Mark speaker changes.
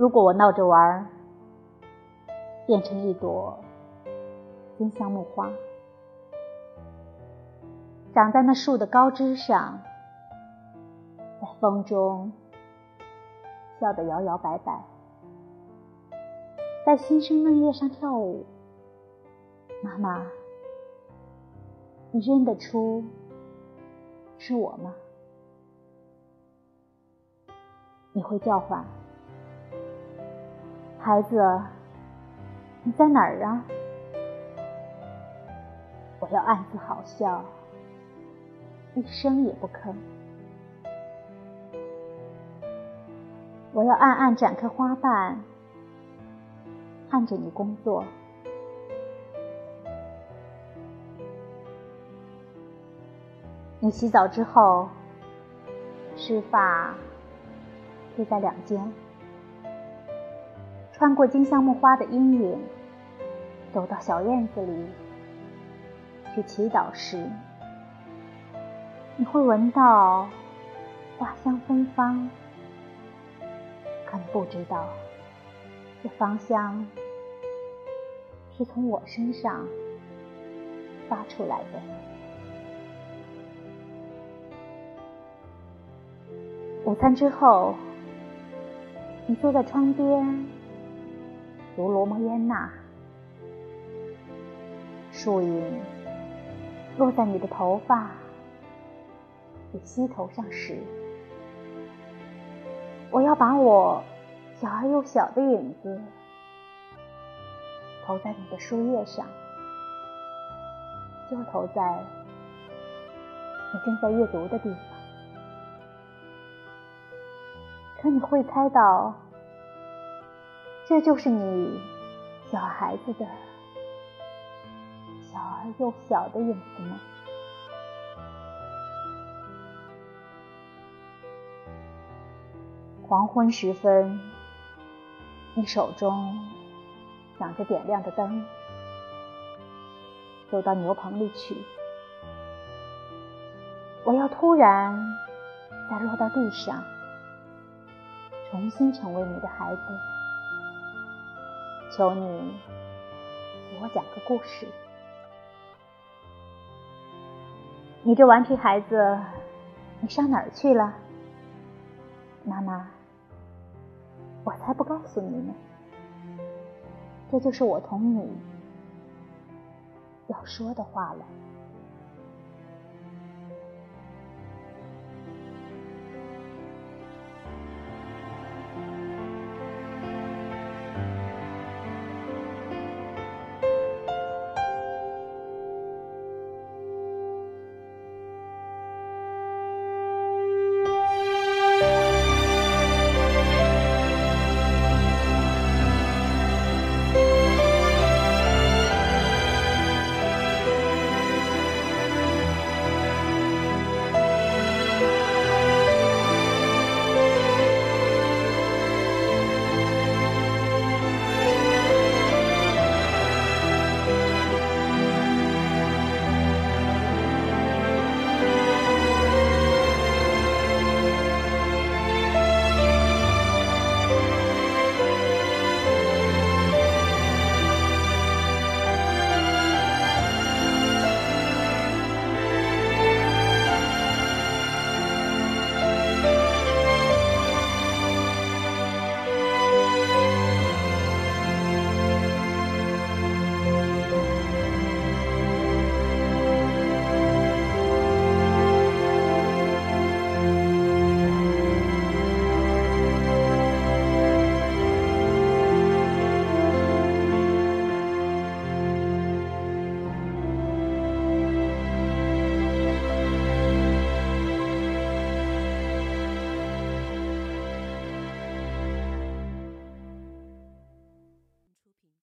Speaker 1: 如果我闹着玩，变成一朵金香木花，长在那树的高枝上，在风中笑得摇摇摆摆，在新生嫩叶上跳舞。妈妈，你认得出是我吗？你会叫唤。孩子，你在哪儿啊？我要暗自好笑，一声也不吭。我要暗暗展开花瓣，看着你工作。你洗澡之后，湿发披在两肩。穿过金香木花的阴影，走到小院子里去祈祷时，你会闻到花香芬芳。可你不知道，这芳香是从我身上发出来的。午餐之后，你坐在窗边。如罗摩耶娜，树影落在你的头发与膝头上时，我要把我小而又小的影子投在你的树叶上，就投在你正在阅读的地方。可你会猜到？这就是你小孩子的小而又小的影子吗？黄昏时分，你手中想着点亮的灯，走到牛棚里去。我要突然再落到地上，重新成为你的孩子。求你给我讲个故事。你这顽皮孩子，你上哪儿去了？妈妈，我才不告诉你呢。这就是我同你要说的话了。